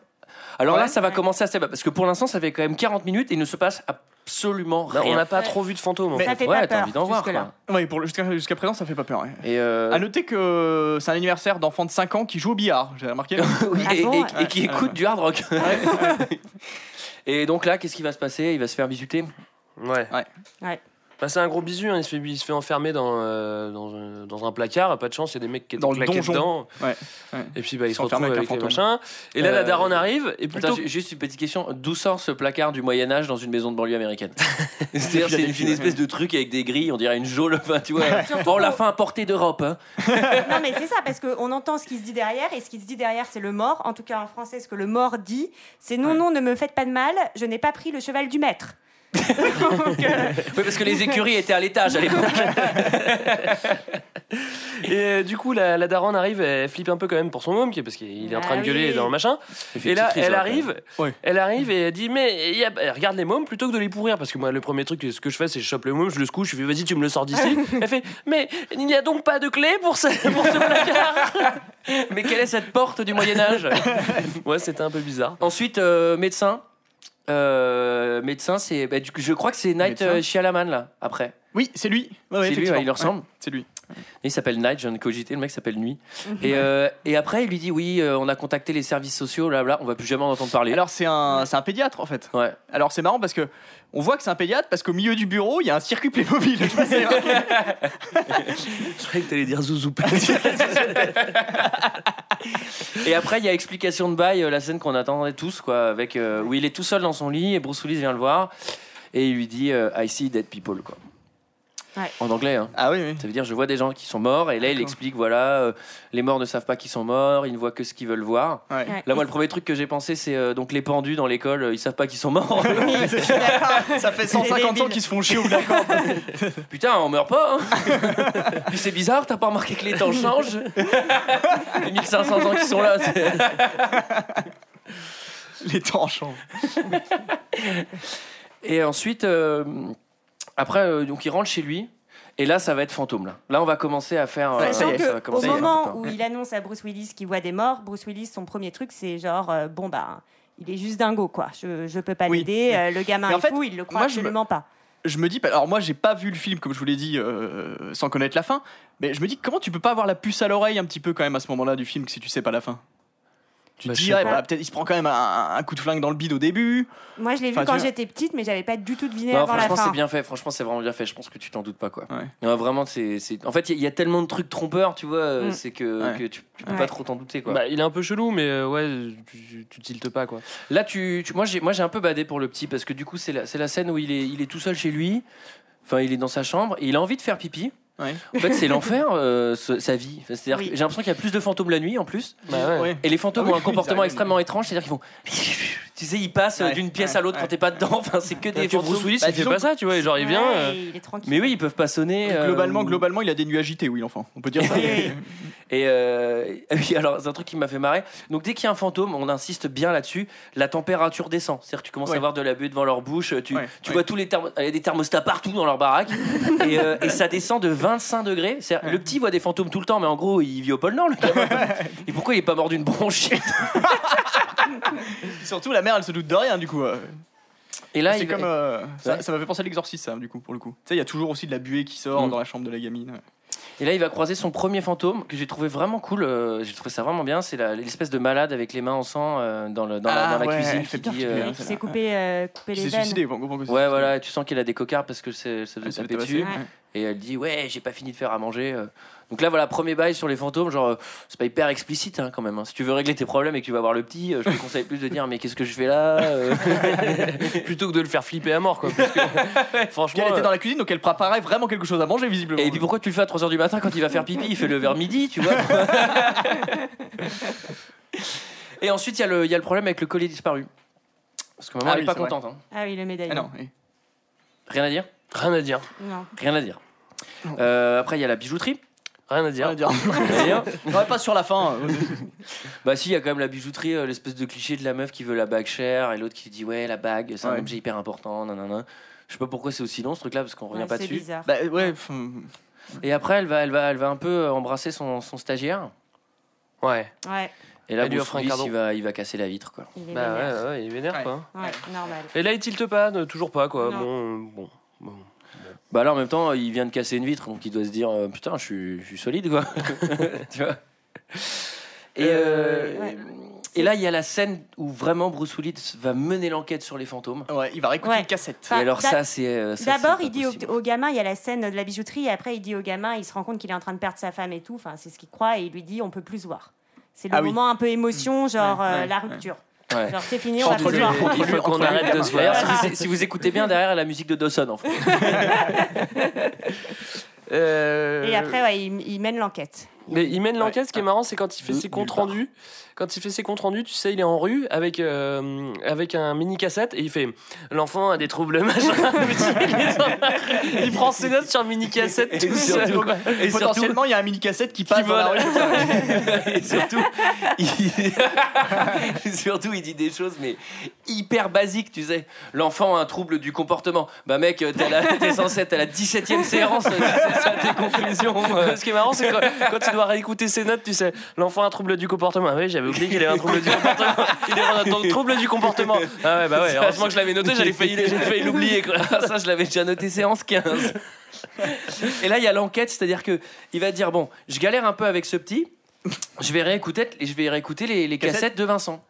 Alors là, Ouais. ça va commencer à se parce que pour l'instant, ça fait quand même 40 minutes et il ne se passe absolument Non, rien. on n'a pas Ouais. trop vu de fantômes. en fait. Ça fait ouais, pas t'as peur envie d'en voir. jusque-là. quoi. ouais, pour le- jusqu'à jusqu'à présent, ça fait pas peur. ouais. Et, euh, À noter que c'est un anniversaire d'enfant de 5 ans qui joue au billard. J'ai remarqué. oui, Ah et, bon, et- ouais. et qui écoute du hard rock. et donc là, qu'est-ce qui va se passer? Il va se faire bisuter. Ouais. Ouais. Ouais. Bah, c'est un gros bisu, hein. il, se fait, il se fait enfermer dans, euh, dans, un, dans un placard, pas de chance, il y a des mecs qui étaient Dans le claqués donjon. dedans. Ouais, ouais. Et puis bah, il Ils se retrouve avec, avec les machins. Et là, la Euh, daronne arrive, et plutôt. Attends, juste une petite question. D'où sort ce placard du Moyen-Âge dans une maison de banlieue américaine? C'est-à-dire, c'est une, espèce de truc avec des grilles, on dirait une geôle. Enfin, tu vois. Surtout on l'a qu'on- fait importer d'Europe. hein. Non, mais c'est ça, parce qu'on entend ce qui se dit derrière, et ce qui se dit derrière, c'est le mort. En tout cas, en français, ce que le mort dit, c'est non, non, ne me faites pas de mal, je n'ai pas pris le cheval du maître. Oui, parce que les écuries étaient à l'étage à l'époque. Et euh, du coup, la, la daronne arrive, elle flippe un peu quand même pour son môme, qui- parce qu'il est en Ah train de gueuler oui. dans le machin. Et là, elle ouais, arrive, Ouais. elle arrive et elle dit mais il y a- elle regarde les mômes plutôt que de les pourrir parce que moi le premier truc ce que je fais c'est je chope le môme, je le secoue, je lui fais vas-y tu me le sors d'ici. elle fait mais il n'y a donc pas de clé pour ce, pour ce placard. Mais quelle est cette porte du Moyen-Âge ouais c'était un peu bizarre. Ensuite, euh, médecin. Euh, médecin, c'est. bah, du coup, je crois que c'est Night Médecin. euh, Shyamalan, là, après. Oui, c'est lui. Ouais, ouais, C'est lui, effectivement. ouais, il lui ressemble. Ouais, c'est lui. Il s'appelle Night, je viens de cogiter, le mec s'appelle Nuit. et, euh, et après, il lui dit Oui, euh, on a contacté les services sociaux, là, là, on va plus jamais en entendre parler. Alors c'est un, c'est un pédiatre en fait. ouais. Alors c'est marrant parce que on voit que c'est un pédiatre parce qu'au milieu du bureau il y a un circuit Playmobil. Je sais pas. Je croyais que t'allais dire Zouzou. Et après, il y a explication de bail, euh, la scène qu'on attendait tous, quoi, avec, euh, où il est tout seul dans son lit et Bruce Willis vient le voir et il lui dit euh, I see dead people, quoi. Ouais. En anglais, hein. ah oui oui. Ça veut dire je vois des gens qui sont morts et là il explique voilà euh, les morts ne savent pas qu'ils sont morts ils ne voient que ce qu'ils veulent voir Ouais. Ouais. là moi le premier truc que j'ai pensé c'est euh, donc les pendus dans l'école euh, ils savent pas qu'ils sont morts. Ça fait 150 ans qu'ils se font chier au d'accord. putain on meurt pas hein c'est bizarre t'as pas remarqué que les temps changent? Les 1500 ans qui sont là c'est- Les temps changent. et ensuite euh, après euh, donc il rentre chez lui et là ça va être fantôme là là on va commencer à faire euh, ça y est, ça va commencer au à faire un moment où il annonce à Bruce Willis qu'il voit des morts, Bruce Willis, son premier truc, c'est genre, euh, bon bah, il est juste dingo, quoi. Je, je peux pas Oui. l'aider. euh, le gamin est fait, fou, il le croit moi, je me- absolument pas. Je me dis, alors moi j'ai pas vu le film comme je vous l'ai dit euh, sans connaître la fin, mais je me dis comment tu peux pas avoir la puce à l'oreille un petit peu quand même à ce moment-là du film si tu sais pas la fin? Tu Bah, te ouais, pas. bah, peut-être il se prend quand même un, un coup de flingue dans le bide au début. Moi, je l'ai vu Enfin, quand j'étais petite, mais j'avais pas du tout deviné non, avant la franchement, c'est bien fait. Franchement, c'est vraiment bien fait. Je pense que tu t'en doutes pas, quoi. Ouais. Non, vraiment, c'est. c'est- En fait, il y, a- il y a tellement de trucs trompeurs, tu vois, euh, Mm. c'est que, Ouais. que tu, tu peux Ouais. pas trop t'en douter, quoi. Bah, il est un peu chelou mais euh, ouais tu, tu tiltes pas quoi. Là, tu, tu- moi, j'ai, moi, j'ai un peu badé pour le petit parce que du coup, c'est la, c'est la scène où il est, il est tout seul chez lui. Enfin, il est dans sa chambre et il a envie de faire pipi. Ouais. En fait, c'est l'enfer, euh, ce- sa vie. Enfin, C'est-à-dire Oui. que j'ai l'impression qu'il y a plus de fantômes la nuit en plus. Bah. Ouais. Et les fantômes Ah oui, ont un oui, comportement ça arrive. extrêmement étrange, c'est-à-dire qu'ils font. Tu sais, ils passent euh, Ouais, d'une pièce ouais, à l'autre ouais. quand t'es pas dedans. Enfin, c'est que des Et que fantômes. Bruce Willis Bah, il fait pas ça tu vois genre il vient Ouais, euh, il est. Mais oui, ils peuvent pas sonner. euh, Globalement, globalement, il a des nuits agitées, oui, l'enfant. On peut dire ça. Oui. Et euh, oui, alors c'est un truc qui m'a fait marrer. Donc dès qu'il y a un fantôme, on insiste bien là-dessus, la température descend. C'est-à-dire que tu commences Ouais. à voir de la buée devant leur bouche, tu, Ouais, tu ouais. vois tous les thermos- il y a des thermostats partout dans leur baraque et, euh, et ça descend de 25 degrés. C'est-à-dire, Le petit voit des fantômes tout le temps, mais en gros il vit au pôle Nord. Le et pourquoi il est pas mort d'une bronchite? Surtout, la mère, elle se doute de rien, du coup. euh. Et là, c'est il- comme. euh, ça Ouais. ça m'a fait penser à l'exorciste, ça, du coup, pour le coup. Tu sais, il y a toujours aussi de la buée qui sort Mm. dans la chambre de la gamine. ouais. Et là, il va croiser son premier fantôme que j'ai trouvé vraiment cool. euh, j'ai trouvé ça vraiment bien. C'est l'espèce de malade avec les mains en sang euh, dans, le, dans, la, Ah, la ouais, cuisine qui dit. euh, hein. qui s'est coupé, euh, coupé Qui les s'est veines. suicidé, on comprend que c'est Ouais, voilà, tu sens qu'elle a des cocards parce que c'est- ça s'est taper dessus. ouais. Et elle dit ouais j'ai pas fini de faire à manger. Donc là voilà premier bail sur les fantômes genre euh, c'est pas hyper explicite hein, quand même. hein. Si tu veux régler tes problèmes et que tu vas voir le petit, euh, je te conseille plus de dire mais qu'est-ce que je fais là euh. plutôt que de le faire flipper à mort quoi. parce que, Puis franchement elle était dans la cuisine, donc elle préparait vraiment quelque chose à manger, visiblement. Et puis pourquoi tu le fais à 3h du matin quand il va faire pipi? Il fait le vers midi tu vois. et ensuite il y, a le- il y a le problème avec le collier disparu. Parce que maman Ah elle est oui, pas c'est vrai. contente. hein. Ah oui, le médaillon. Ah non, oui. Rien à dire? Rien à dire. Non. Rien à dire. Euh, après il y a la bijouterie. Rien à dire. Rien à dire. Rien à dire. Ouais, pas sur la fin. euh. Bah si, il y a quand même la bijouterie, euh, l'espèce de cliché de la meuf qui veut la bague chère et l'autre qui dit ouais la bague c'est un Ouais. objet hyper important, nanana. Je sais pas pourquoi c'est aussi long ce truc-là parce qu'on revient Ouais, pas c'est dessus. bizarre. Bah ouais, Et après elle va, elle va, elle va un peu euh, embrasser son, son stagiaire. Ouais. Ouais, Et là lui offre un il va, il va casser la vitre quoi. il est Bah vénère. ouais, ouais, il est vénère Ouais. quoi. Ouais, normal. Et là il tilte pas, ne- toujours pas quoi. Non. Bon, euh, bon. bon. Bah là en même temps il vient de casser une vitre donc il doit se dire euh, putain je suis, je suis solide quoi. tu vois. Et, euh, Ouais. et là il y a la scène où vraiment Bruce Willis va mener l'enquête sur les fantômes. ouais, il va réécouter Ouais. une cassette. Enfin, et alors ça c'est euh, ça, D'abord, il dit au, gamin, il y a la scène de la bijouterie, et après, il dit au gamin, il se rend compte qu'il est en train de perdre sa femme et tout. Enfin, c'est ce qu'il croit, et il lui dit, on peut plus se voir. C'est le Ah oui. moment un peu émotion, genre Ouais, euh, ouais, la rupture. Ouais. Genre, c'est fini, on va Entre plus se lui- voir. entre Il lui- faut qu'on entre lui et arrête de se. D'ailleurs, voir. si, vous, si vous écoutez bien derrière la musique de Dawson en fait. Euh, Et après, ouais, il, il mène l'enquête. Mais il mène l'enquête, ce qui est marrant, c'est quand il fait De ses comptes rendus. Quand il fait ses comptes rendus, tu sais, il est en rue avec, euh, avec un mini cassette et il fait L'enfant a des troubles machin. il prend ses notes sur mini cassette Et tout seul. surtout- quoi. Et potentiellement, il y a un mini cassette qui passe dans la vole. rue. et surtout, il... surtout, il dit des choses, mais hyper basiques, tu sais. L'enfant a un trouble du comportement. Bah, mec, t'es, la... t'es censé être à la 17 e séance, c'est ça tes conclusions. euh. Ce qui est marrant, c'est quand, quand tu dois réécouter ses notes, tu sais, l'enfant a un trouble du comportement. Ah oui, j'avais oublié qu'il avait un trouble du comportement. Il est un trouble du comportement. Ah ouais, bah ouais, heureusement que je l'avais noté, j'allais failli, j'ai failli l'oublier. quoi. Ah, ça, je l'avais déjà noté séance 15. Et là, il y a l'enquête, c'est-à-dire que il va dire bon, je galère un peu avec ce petit. Je vais réécouter, je vais réécouter les, les Cassette cassettes de Vincent,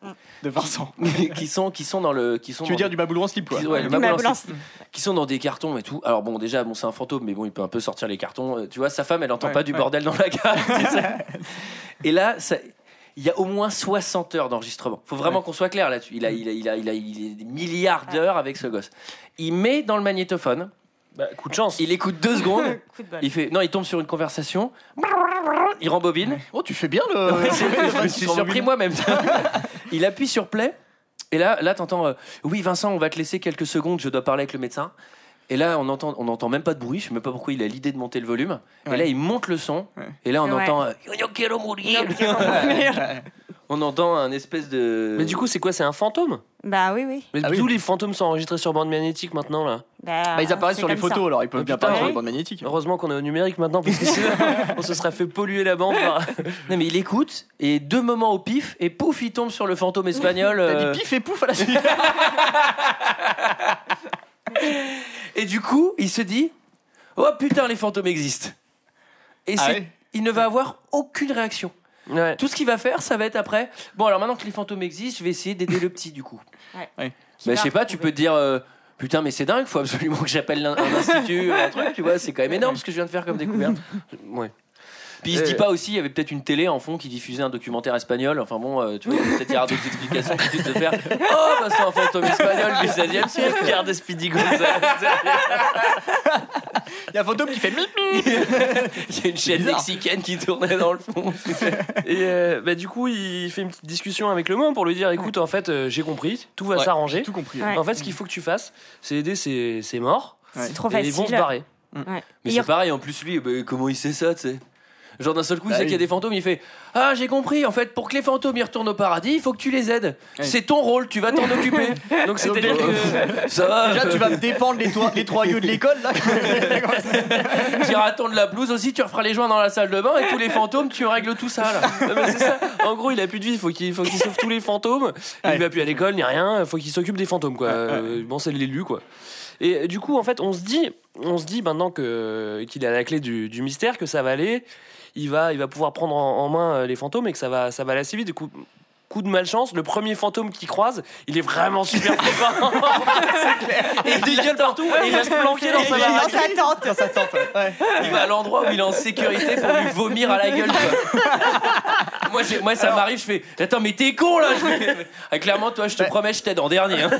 De Vincent. qui sont qui sont dans le, qui sont. Tu veux dire du baboulou en slip, quoi. qui- ouais, le Du Slip, qui sont dans des cartons et tout. Alors bon, déjà, bon, c'est un fantôme, mais bon, il peut un peu sortir les cartons. Euh, Tu vois, sa femme, elle entend Ouais, pas du bordel dans la cave. et là, ça- il y a au moins 60 heures d'enregistrement. Faut vraiment qu'on soit clair là-dessus. Il a, il a, il a, il a, il a des milliards d'heures avec ce gosse. Il met dans le magnétophone. Bah, coup de chance. Il écoute deux secondes. Coup de bol. Il fait non, il tombe sur une conversation. Il rembobine. Oh, tu fais bien le. Ouais, je me suis surpris moi-même. il appuie sur play. Et là, là, t'entends. euh, oui, Vincent, on va te laisser quelques secondes. Je dois parler avec le médecin. Et là, on entend, on entend même pas de bruit. Je sais même pas pourquoi il a l'idée de monter le volume. Et là, il monte le son. Ouais. Et là, on Ouais. entend. euh, Yo quiero morir. On entend un espèce de. Mais du coup, c'est quoi C'est un fantôme? Bah oui, oui. Mais Ah oui. d'où les fantômes sont enregistrés sur bande magnétique maintenant là Bah, Bah, ils apparaissent c'est sur les comme ça. photos, alors ils peuvent bien putain, apparaître sur les bandes magnétiques. Heureusement qu'on est au numérique maintenant parce que sinon on se serait fait polluer la bande par. Non, mais il écoute. Et deux moments au pif. Et pouf, il tombe sur le fantôme espagnol. T'as euh, dit pif et pouf à la suite. Et du coup, il se dit Oh putain, les fantômes existent. Et Ah c'est- ouais il ne va avoir aucune réaction. Ouais. Tout ce qu'il va faire, ça va être après. Bon, alors maintenant que les fantômes existent, je vais essayer d'aider le petit du coup. Ouais. Qui Bah, va je sais pas, tu peux te dire. euh, Putain, mais c'est dingue, faut absolument que j'appelle un, un institut, un truc, tu vois, c'est quand même énorme ce que je viens de faire comme découverte. Ouais. Puis il se dit Euh. pas aussi, il y avait peut-être une télé en fond qui diffusait un documentaire espagnol, enfin bon, euh, tu vois, peut-être il y aura d'autres explications qui puissent te faire Oh, bah c'est un fantôme espagnol du 16e siècle. Regarde Speedy Gonzales. Il y a un fantôme qui fait mip. Il y a une chaîne bizarre. mexicaine qui tournait dans le fond. Et euh, bah, du coup, il fait une petite discussion avec le môme pour lui dire écoute, en fait, euh, j'ai compris, tout va Ouais, s'arranger. Tout compris. Ouais. En fait, ce qu'il faut que tu fasses, c'est aider ses morts. C'est trop et facile. ils vont se barrer. Ouais. Mais c'est re- pareil, en plus lui, bah, comment il sait ça, tu sais? Genre d'un seul coup, il Bah sait qu'il y a des fantômes, il fait Ah, j'ai compris, en fait, pour que les fantômes y retournent au paradis, il faut que tu les aides. C'est ton rôle, tu vas t'en occuper. Donc, c'est-à-dire que. Ça va, Déjà, tu vas me dépendre les, toi- les trois yeux de l'école, là. tu iras attendre la blouse aussi, tu referas les joints dans la salle de bain et tous les fantômes, tu règles tout ça là. Non, mais c'est ça. En gros, il a plus de vie, il faut qu'il faut qu'il sauve tous les fantômes. Ouais. Il va plus à l'école ni rien, il faut qu'il s'occupe des fantômes quoi. Euh, Bon, c'est l'élu quoi. Et euh, du coup, en fait, on se dit, on se dit maintenant que qu'il a la clé du, du mystère, que ça va aller, il va, il va pouvoir prendre en, en main euh, les fantômes et que ça va, ça va aller assez vite. Du coup, coup de malchance, le premier fantôme qu'il croise, il est vraiment super. Et il dégueule partout et il va se planquer dans sa dans baraque. sa tente. Dans sa tente, ouais. Il va à l'endroit où il est en sécurité pour lui vomir à la gueule. quoi. moi, moi, ça m'arrive, je fais Attends, mais t'es con là fais, Ah, Clairement, toi, je te Ouais. promets, je t'aide en dernier. hein.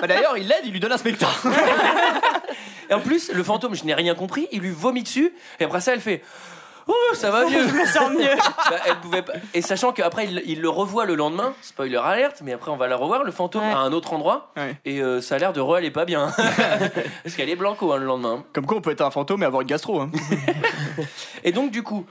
Bah, D'ailleurs, il l'aide, il lui donne un spectacle. Et en plus, le fantôme, je n'ai rien compris, il lui vomit dessus, et après ça, elle fait Oh, ça va mieux. Je me sens mieux. Bah, elle pouvait pas- Et sachant qu'après, il, il le revoit le lendemain, spoiler alerte, mais après, on va la revoir, le fantôme, Ouais. à un autre endroit, Ouais. et euh, ça a l'air de re aller pas bien. Parce qu'elle est blanco hein, le lendemain. Comme quoi, on peut être un fantôme et avoir une gastro. Hein. Et donc, du coup,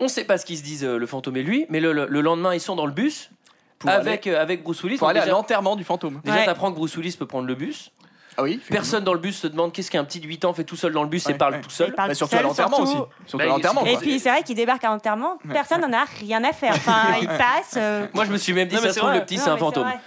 on sait pas ce qu'ils se disent, euh, le fantôme et lui, mais le, le- le lendemain, ils sont dans le bus Pour avec, euh, avec Bruce Willis. Pour Donc aller à déjà, l'enterrement du fantôme. déjà Ouais. t'apprends que Bruce Willis peut prendre le bus. Ah oui Personne dans le bus se demande qu'est-ce qu'un petit de 8 ans fait tout seul dans le bus et Ouais, parle ouais. tout seul. Il parle Bah, tout surtout à seul, l'enterrement aussi. surtout. Surtout Bah, l'enterrement. Et quoi. puis c'est vrai qu'il débarque à l'enterrement, personne n'en a rien à faire. Enfin, il passe. euh, Moi, je me suis même dit, Non, mais ça se c'est trouve, vrai. le petit, non, c'est un mais fantôme. vrai.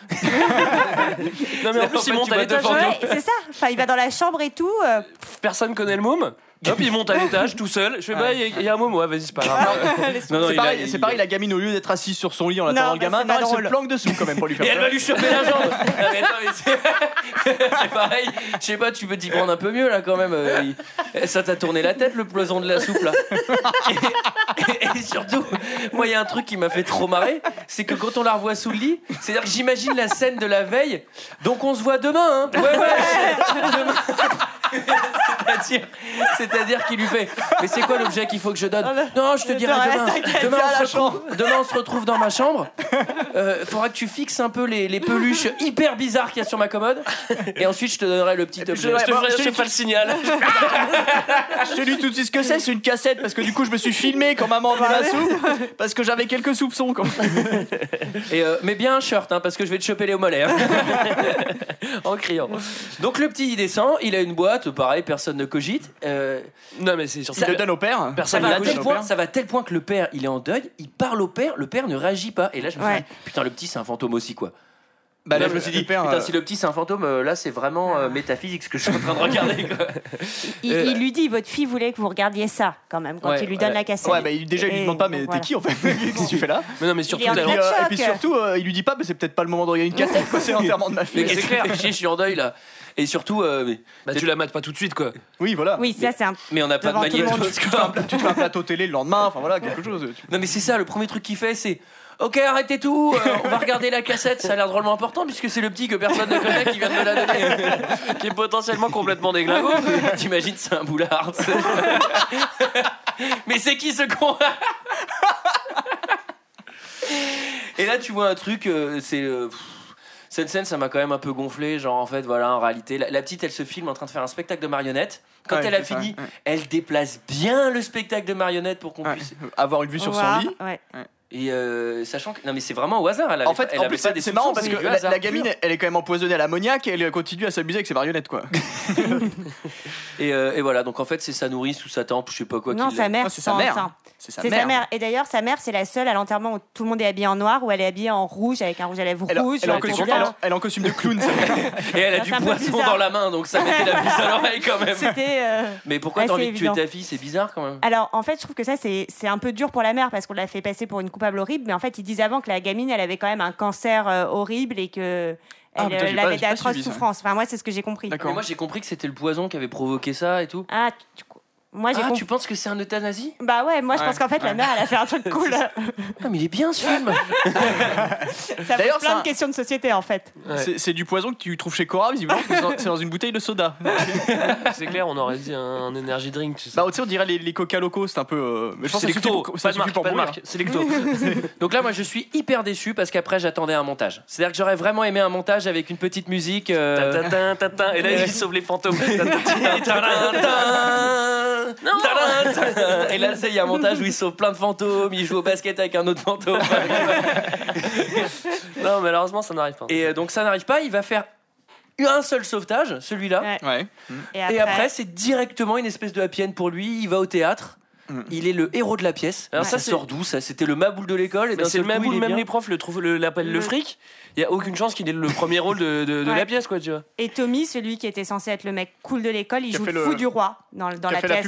Non mais en plus il monte à l'étage. fantômes. Ouais, c'est ça. Enfin, il va dans la chambre et tout. euh, Personne connaît le môme. Hop, il monte à l'étage tout seul. Je fais, bah, il y, a- il y a un môme, ouais, vas-y, c'est pas grave. Non, non, C'est il a- pareil, il- c'est pareil, la gamine, au lieu d'être assise sur son lit en Non, attendant le bah, gamin, c'est non, pas elle se drôle. planque dessous quand même pour lui faire Et elle peur. va lui choper la jambe. Non, mais attends, mais c'est c'est pareil. Je sais pas, tu peux t'y prendre un peu mieux là quand même. Euh, il- Ça t'a tourné la tête le poison de la soupe là. Et, et surtout, moi il y a un truc qui m'a fait trop marrer, c'est que quand on la revoit sous le lit, c'est-à-dire que j'imagine la scène de la veille. Donc on se voit demain, hein. Ouais ouais. Demain. C'est-à-dire, c'est-à-dire qu'il lui fait Mais c'est quoi l'objet qu'il faut que je donne Non, je te dirai demain. Demain on, la se retrouve, demain, on se retrouve dans ma chambre. Euh, faudra que tu fixes un peu les, les peluches hyper bizarres qu'il y a sur ma commode. Et ensuite, je te donnerai le petit objet. je- Je te ferai- je ferai le signal. Je te dis tout de suite ce que c'est, c'est une cassette parce que du coup je me suis filmé quand maman faisait ma soupe parce que j'avais quelques soupçons. Quand Et euh, mais bien un shirt, hein, parce que je vais te choper les au mollet. hein. en criant. Donc le petit, il descend, il a une boîte, pareil, personne ne cogite. Euh, Non, mais c'est surtout. Il le donne au père. ça, Personne va à tel point, ça va à tel point que le père, il est en deuil, il parle au père, le père ne réagit pas. Et là, je me suis Ouais. dit, putain, le petit, c'est un fantôme aussi, quoi. Bah, là, je me suis dit, père, putain, euh, si le petit, c'est un fantôme, euh, là, c'est vraiment euh, métaphysique ce que je suis en train de regarder. quoi. Il, Euh, il lui dit votre fille voulait que vous regardiez ça quand même quand Ouais, il lui donne ouais. la cassette. Ouais, bah il- déjà il lui Et demande pas, mais donc, t'es voilà. qui en fait Qu'est-ce que tu fais là? Mais non, mais surtout, Il est en t'as- et, puis, plein euh, choc. et puis surtout, euh, il lui dit pas, mais c'est peut-être pas le moment de regarder une cassette, quoi, c'est l'enterrement de ma Mais fille. qu'est-ce que je suis en deuil, là. Et surtout, euh, bah, tu la mates pas tout de suite, quoi. Oui, voilà. Oui, ça c'est un. mais on n'a pas de Devant tout le magnéto. monde. Tu te, fais un, pla- tu te fais un plateau télé le lendemain, enfin voilà, quelque chose. Tu- Non mais c'est ça, le premier truc qu'il fait c'est Ok, arrêtez tout, euh, on va regarder la cassette, ça a l'air drôlement important puisque c'est le petit que personne ne connaît qui vient de me la donner. Qui est potentiellement complètement déglingo. T'imagines, c'est un boulard. mais c'est qui ce con? Et là, tu vois un truc, euh, c'est. euh, pff, cette scène, ça m'a quand même un peu gonflé. Genre, en fait, voilà, en réalité, la, la petite, elle se filme en train de faire un spectacle de marionnettes. Quand Ouais, elle a ça, fini, ouais. elle déplace bien le spectacle de marionnettes pour qu'on Ouais. puisse. Avoir une vue sur son lit. ouais. Et euh, sachant que. Non, mais c'est vraiment au hasard. Elle avait En fait, elle en plus, pas c'est marrant parce que la, gamine, elle est quand même empoisonnée à l'ammoniac et elle continue à s'amuser avec ses marionnettes, quoi. Et, euh, et voilà, donc en fait, c'est sa nourrice ou sa tante, ou je sais pas quoi. Non, sa mère. Ah, c'est sa mère. C'est sa mère. sa mère. Et d'ailleurs, sa mère, c'est la seule à l'enterrement où tout le monde est habillé en noir, où elle est habillée en rouge avec un rouge à lèvres Elle, rouge. elle est en avec costume, elle, elle est en costume de clown. Et elle a du poisson dans la main, donc ça mettait la puce à l'oreille quand même. Euh, Mais pourquoi t'as envie de tuer ta fille? C'est bizarre quand même. Alors, en fait, je trouve que ça, c'est un peu dur pour la mère parce qu'on l'a fait passer pour une coupable horrible. Mais en fait, ils disent avant que la gamine, elle avait quand même un cancer euh, horrible et que. Ah, Elle, euh, avait d'atroces souffrances. Enfin, moi, c'est ce que j'ai compris. D'accord. Moi, j'ai compris que c'était le poison qui avait provoqué ça et tout. Ah, tu- moi, j'ai Ah, tu penses que c'est un euthanasie? Bah ouais, moi, je pense qu'en fait, la mère, elle a fait un truc cool. Ah, mais il est bien ce film ça pose plein ça- de questions de société, en fait. Ouais. C'est- du poison que tu trouves chez Cora, visiblement. c'est dans- une bouteille de soda. C'est clair, on aurait dit un, un energy drink, tu sais. Bah, tu sais, on dirait les, les coca locaux, c'est un peu. euh, Mais je pense c'est que ça suffit lecto, pour, pas de marque, pour pas de mourir. marque, c'est lecto. Donc là, moi, je suis hyper déçu parce qu'après, j'attendais un montage. C'est-à-dire que j'aurais vraiment aimé un montage avec une petite musique. euh, Et là, il sauve les fantômes. Non Et là, il y a un montage où il sauve plein de fantômes, il joue au basket avec un autre fantôme. Non, malheureusement, ça n'arrive pas. Et euh, donc ça n'arrive pas, il va faire un seul sauvetage, celui-là. Ouais. Ouais. Et après, c'est directement une espèce de happy end pour lui. Il va au théâtre. Mm. Il est le héros de la pièce. Alors ça, sort d'où ça? C'était le maboule de l'école. Et c'est le coup, même bien. les profs le trouvent le- l'appellent le Mm. fric. Il y a aucune chance qu'il ait le premier rôle de, de, de Ouais. la pièce, quoi, tu vois. Et Tommy, celui qui était censé être le mec cool de l'école, il joue le fou du roi dans, dans la pièce.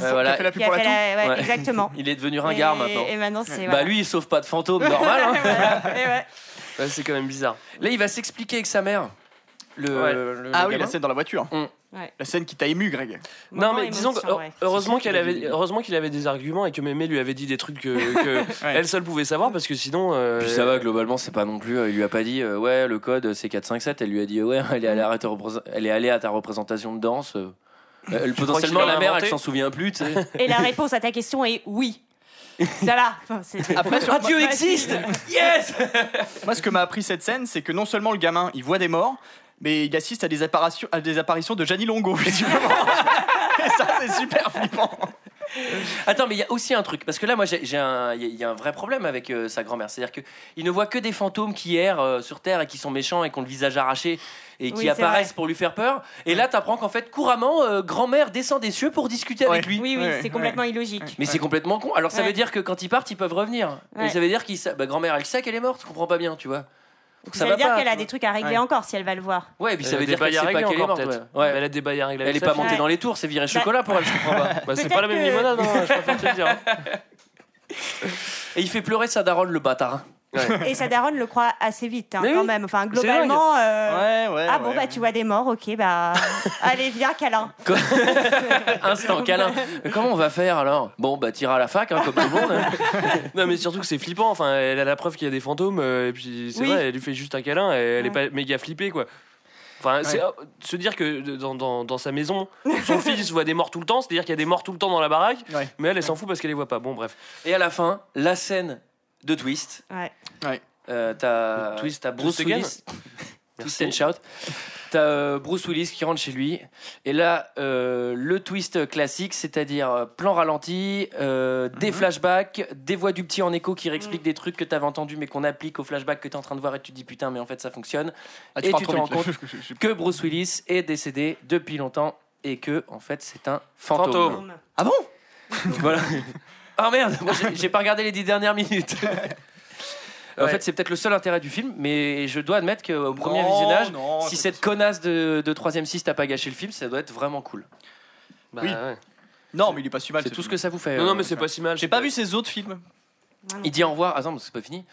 Exactement. Il est devenu ringard maintenant. Et maintenant, c'est. Bah lui, il sauve pas de fantômes, normal. hein. c'est quand même bizarre. Là, il va s'expliquer avec sa mère. Le, Ouais. le- Ah le oui, gamin. la scène dans la voiture. Ouais. La scène qui t'a ému, Greg. Non, mais disons que ouais. heureusement qu'il avait, heureusement qu'il avait des arguments et que Mémé lui avait dit des trucs que, que Ouais. elle seule pouvait savoir parce que sinon. euh, Puis ça va, globalement, c'est pas non plus. euh, Il lui a pas dit, euh, ouais, le code c'est 457. Elle lui a dit, ouais, elle est allée à ta, représ- elle est allée à ta représentation de danse. euh. Elle- potentiellement, la mère, elle s'en souvient plus, tu sais. Et la réponse à ta question est oui. Ça là. C'est- Après, sur- Ah, Dieu existe Yes Moi, ce que m'a appris cette scène, c'est que non seulement le gamin, il voit des morts, mais il assiste à des apparitions, à des apparitions de Gianni Longo, visiblement. Et ça, c'est super flippant. Attends, mais il y a aussi un truc, parce que là, moi, j'ai un, il y a- il y a un vrai problème avec euh, sa grand-mère. C'est-à-dire qu'il ne voit que des fantômes qui errent euh, sur Terre et qui sont méchants et qui ont le visage arraché et qui Oui, apparaissent pour lui faire peur. Et là, t'apprends qu'en fait, couramment, euh, grand-mère descend des cieux pour discuter avec lui. Oui, oui, Ouais, c'est complètement illogique. Mais c'est complètement con. Alors ça Ouais. veut dire que quand ils partent, ils peuvent revenir. Ouais. Et ça veut dire qu'ils sa- bah, grand-mère, elle sait qu'elle est morte. Je comprends pas bien, tu vois. Donc Ça, veut dire qu'elle a des trucs à régler Ouais. encore si elle va le voir. Ouais, et puis ça elle veut dire des qu'elle sait pas régler qu'elle est encore, morte. peut-être. ouais. Ouais. Elle a des bails à régler Elle est pas montée Ouais. dans les tours, c'est viré Bah- chocolat pour elle, je comprends pas. Bah, c'est pas la même que- limonade, hein, je préfère te le dire. Et il fait pleurer sa daronne, le bâtard. Et sa daronne le croit assez vite, hein, quand oui. même. Enfin, globalement. euh, Ouais, ouais. Ah bon, ouais. bah tu vois des morts, ok, bah. Allez, viens, câlin. Instant câlin. Mais comment on va faire alors? Bon, bah t'iras à la fac, hein, comme tout le monde. hein. Non, mais surtout que c'est flippant. Enfin, elle a la preuve qu'il y a des fantômes, euh, et puis c'est Oui. vrai, elle lui fait juste un câlin, et elle est Ouais. pas méga flippée, quoi. Enfin, c'est, euh, se dire que dans, dans, dans sa maison, son fils voit des morts tout le temps, c'est-à-dire qu'il y a des morts tout le temps dans la baraque, Ouais. mais elle, elle s'en fout parce qu'elle les voit pas. Bon, bref. Et à la fin, la scène de twist. Ouais. Euh, t'as Le twist t'as Bruce Willis. Twist and shout. T'as euh, Bruce Willis qui rentre chez lui. Et là, euh, le twist classique, c'est-à-dire euh, plan ralenti, euh, Mhm. des flashbacks, des voix du petit en écho qui réexpliquent des trucs que t'avais entendus mais qu'on applique au flashback que t'es en train de voir et tu te dis putain, mais en fait ça fonctionne. Ah, Et tu te rends compte Que Bruce Willis est décédé depuis longtemps et que en fait c'est un fantôme. Fantôme. Ah bon? Voilà. Ah merde, j'ai- j'ai pas regardé les dix dernières minutes. En Ouais. fait, c'est peut-être le seul intérêt du film, mais je dois admettre qu'au premier Non, visionnage, non, si c'est- cette connasse de, de 3ème 6 t'a pas gâché le film, ça doit être vraiment cool. Bah, Oui. ouais. Non, mais il est pas si mal. C'est ce tout ce que ça vous fait. Non, non, euh, mais c'est pas si mal. J'ai pas vu ses autres films. Il dit au revoir. Attends, c'est pas fini.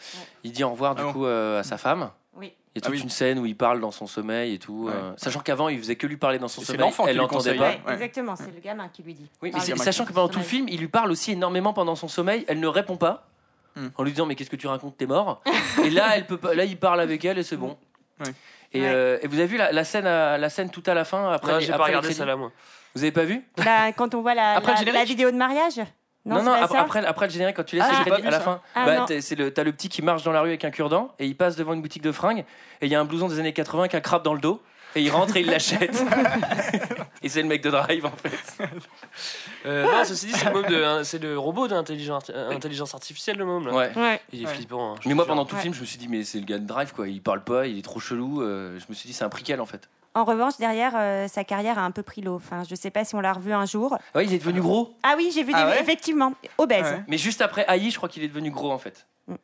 Il dit au revoir du Ah bon coup euh, à sa femme. Oui. Il y a Ah toute oui. une scène où il parle dans son sommeil et tout. Ouais. euh, sachant qu'avant, il faisait que lui parler dans son sommeil. l'enfant qui Elle l'entendait pas. Ouais, Ouais. Exactement, c'est le gamin qui lui dit. Oui, et sachant que pendant tout le film, il lui parle aussi énormément pendant son sommeil. Elle ne répond pas. Hmm. En lui disant mais qu'est-ce que tu racontes t'es mort? Et là elle peut pas là il parle avec elle et c'est bon Ouais. et, Ouais. euh, et vous avez vu la, la scène à- la scène tout à la fin après j'ai pas regardé ça là, moi. vous avez pas vu? Bah, quand on voit la, Après le la, générique? la vidéo de mariage non non pas après, ça après, après le générique quand tu laisses Ah, crédits vu à la ça. fin Ah, bah, t'es- c'est le t'as le petit qui marche dans la rue avec un cure-dent et il passe devant une boutique de fringues et il y a un blouson des années 80 avec un crabe dans le dos et il rentre et il l'achète et c'est le mec de Drive en fait Euh, non, ceci dit, c'est le, de- hein, c'est le robot d'intelligence intelligence artificielle, le môme. Là. ouais Ouais. Il est Ouais. flippant. hein, mais moi pendant tout le Ouais. film je me suis dit mais c'est le gars de Drive quoi il parle pas il est trop chelou euh, je me suis dit c'est un préquel en fait En revanche, derrière, euh, sa carrière a un peu pris l'eau. Enfin, je sais pas si on l'a revu un jour. ouais il est devenu gros Ah oui, j'ai vu Ah des... ouais effectivement, obèse. Ouais. Mais juste après AI, je crois qu'il est devenu gros en fait. Mm.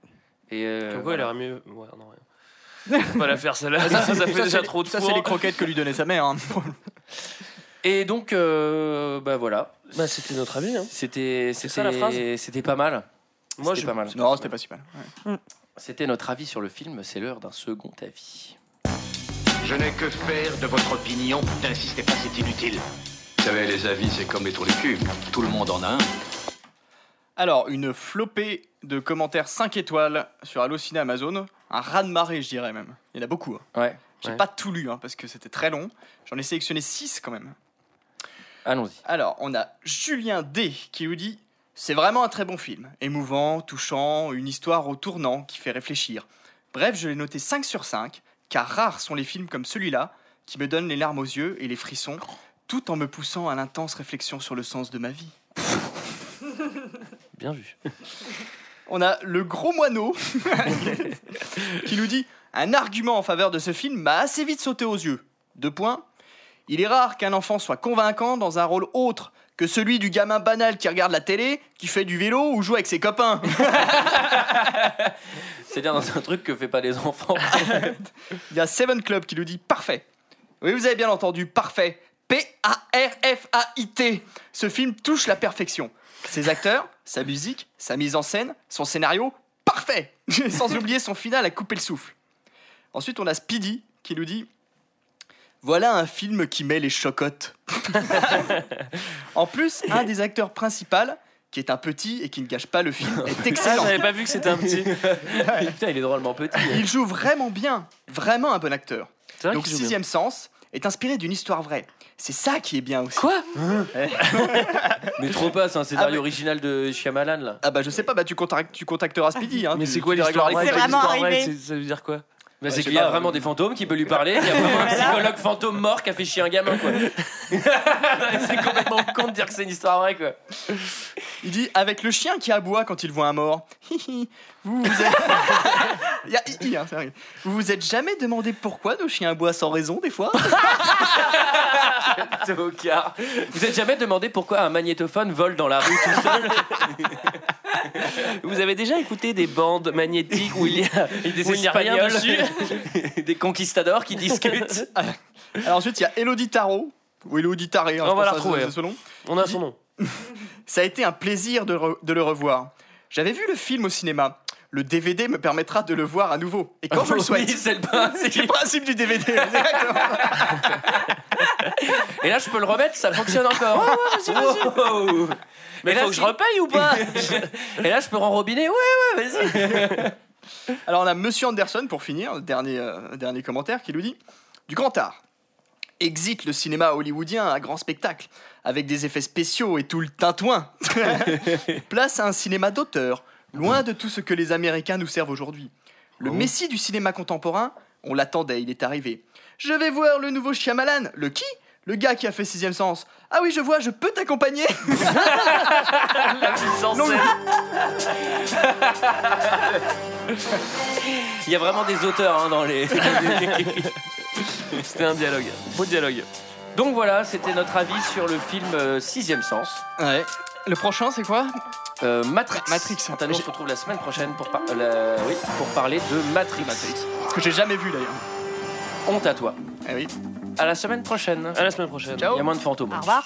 Et euh, Comme quoi, il aurait mieux. Ouais, non, rien. Faut pas la faire celle-là. Ça, ça, fait déjà trop de Ça, c'est les croquettes que lui donnait sa mère. hein. Et donc, euh, bah voilà, Bah, c'était notre avis. Hein. c'était C'est ça, la c'était c'était pas mal. Moi, C'était je- pas mal. Non, c'était pas si mal. C'était notre avis sur le film. C'est l'heure d'un second avis. Je n'ai que faire de votre opinion. N'insistez pas, c'est inutile. Vous savez, les avis, c'est comme les du cul. Tout le monde en a un. Alors, une flopée de commentaires 5 étoiles sur Allociné Amazon. Un raz-de-marée, je dirais même. Il y en a beaucoup. hein. Ouais, J'ai Ouais. pas tout lu hein, parce que c'était très long. J'en ai sélectionné 6 quand même. allons-y. Alors, on a Julien D qui nous dit C'est vraiment un très bon film. Émouvant, touchant, une histoire au tournant qui fait réfléchir. Bref, je l'ai noté 5 sur 5, car rares sont les films comme celui-là qui me donnent les larmes aux yeux et les frissons, tout en me poussant à l'intense réflexion sur le sens de ma vie. Bien vu. On a le gros moineau qui nous dit Un argument en faveur de ce film m'a assez vite sauté aux yeux. Deux points. Il est rare qu'un enfant soit convaincant dans un rôle autre que celui du gamin banal qui regarde la télé, qui fait du vélo ou joue avec ses copains. C'est-à-dire dans un truc que fait pas les enfants. Il y a Seven Club qui nous dit Parfait. Oui, vous avez bien entendu, parfait. P-A-R-F-A-I-T. Ce film touche la perfection. Ses acteurs, sa musique, sa mise en scène, son scénario, parfait Sans oublier son final à couper le souffle. Ensuite, on a Speedy qui nous dit Voilà un film qui met les chocottes. en plus, un des acteurs principaux, qui est un petit et qui ne gâche pas le film, est Ah, excellent. j'avais pas vu que c'était un petit. Putain, il est drôlement petit. Il joue vraiment bien, vraiment un bon acteur. C'est vrai Donc, bien. Sixième Sens est inspiré d'une histoire vraie. C'est ça qui est bien aussi. Quoi Mais trop pas, c'est un scénario Ah, mais- original de Shyamalan là. Ah bah je sais pas, bah tu, contactes- tu contacteras Speedy. Hein, Mais tu- c'est tu quoi les l'histoire vraie les C'est vraiment arrivé. Ça veut dire quoi Bah, Ouais, c'est qu'il y a pas, vraiment euh. des fantômes qui peut lui parler. Il y a vraiment un psychologue fantôme mort qui a fait chier un gamin quoi. c'est complètement con de dire que c'est une histoire vraie quoi. Il dit avec le chien qui aboie quand il voit un mort. Vous vous êtes... Il y a hihi, hein, c'est vrai. Vous vous êtes jamais demandé pourquoi nos chiens aboient sans raison des fois Tocard. Vous êtes jamais demandé pourquoi un magnétophone vole dans la rue tout seul Vous avez déjà écouté des bandes magnétiques où il y a, Et des où il n'y a rien Espagnols. dessus des conquistadors qui discutent. Alors ensuite il y a Elodie Tarot. Ou Elodie Taré, hein, On je va pense la que retrouver, c'est son nom. On a son nom. Ça a été un plaisir de, re- de le revoir. J'avais vu le film au cinéma. Le DVD me permettra de le voir à nouveau. Et quand je le souhaite. Oui, c'est le principe. C'est le principe du DVD. exactement. Et là, je peux le remettre, ça fonctionne encore. Wow. Mais Et là, faut que je repaye ou pas? Et là, je peux renrobiner. Ouais, ouais, vas-y. Alors on a Monsieur Anderson pour finir, dernier, euh, dernier commentaire, qui nous dit Du grand art. exit le cinéma hollywoodien à grand spectacle, avec des effets spéciaux et tout le tintouin. Place à un cinéma d'auteur, loin de tout ce que les Américains nous servent aujourd'hui. Le messie du cinéma contemporain, on l'attendait, il est arrivé. Je vais voir le nouveau Shyamalan. Le qui? Le gars qui a fait Sixième Sens. Ah oui, je vois, je peux t'accompagner Non, Il y a vraiment des auteurs hein, dans les. C'était un dialogue. Beau dialogue. Donc voilà, c'était notre avis sur le film euh, Sixième Sens. Ouais. Le prochain, c'est quoi? Euh, Matrix. Matrix. Quant à nous, on se retrouve la semaine prochaine pour, par- la- oui, pour parler de Matrix. Que j'ai jamais vu d'ailleurs. Honte à toi. Eh oui. À la semaine prochaine. À la semaine prochaine. Il y a moins de fantômes. Au revoir.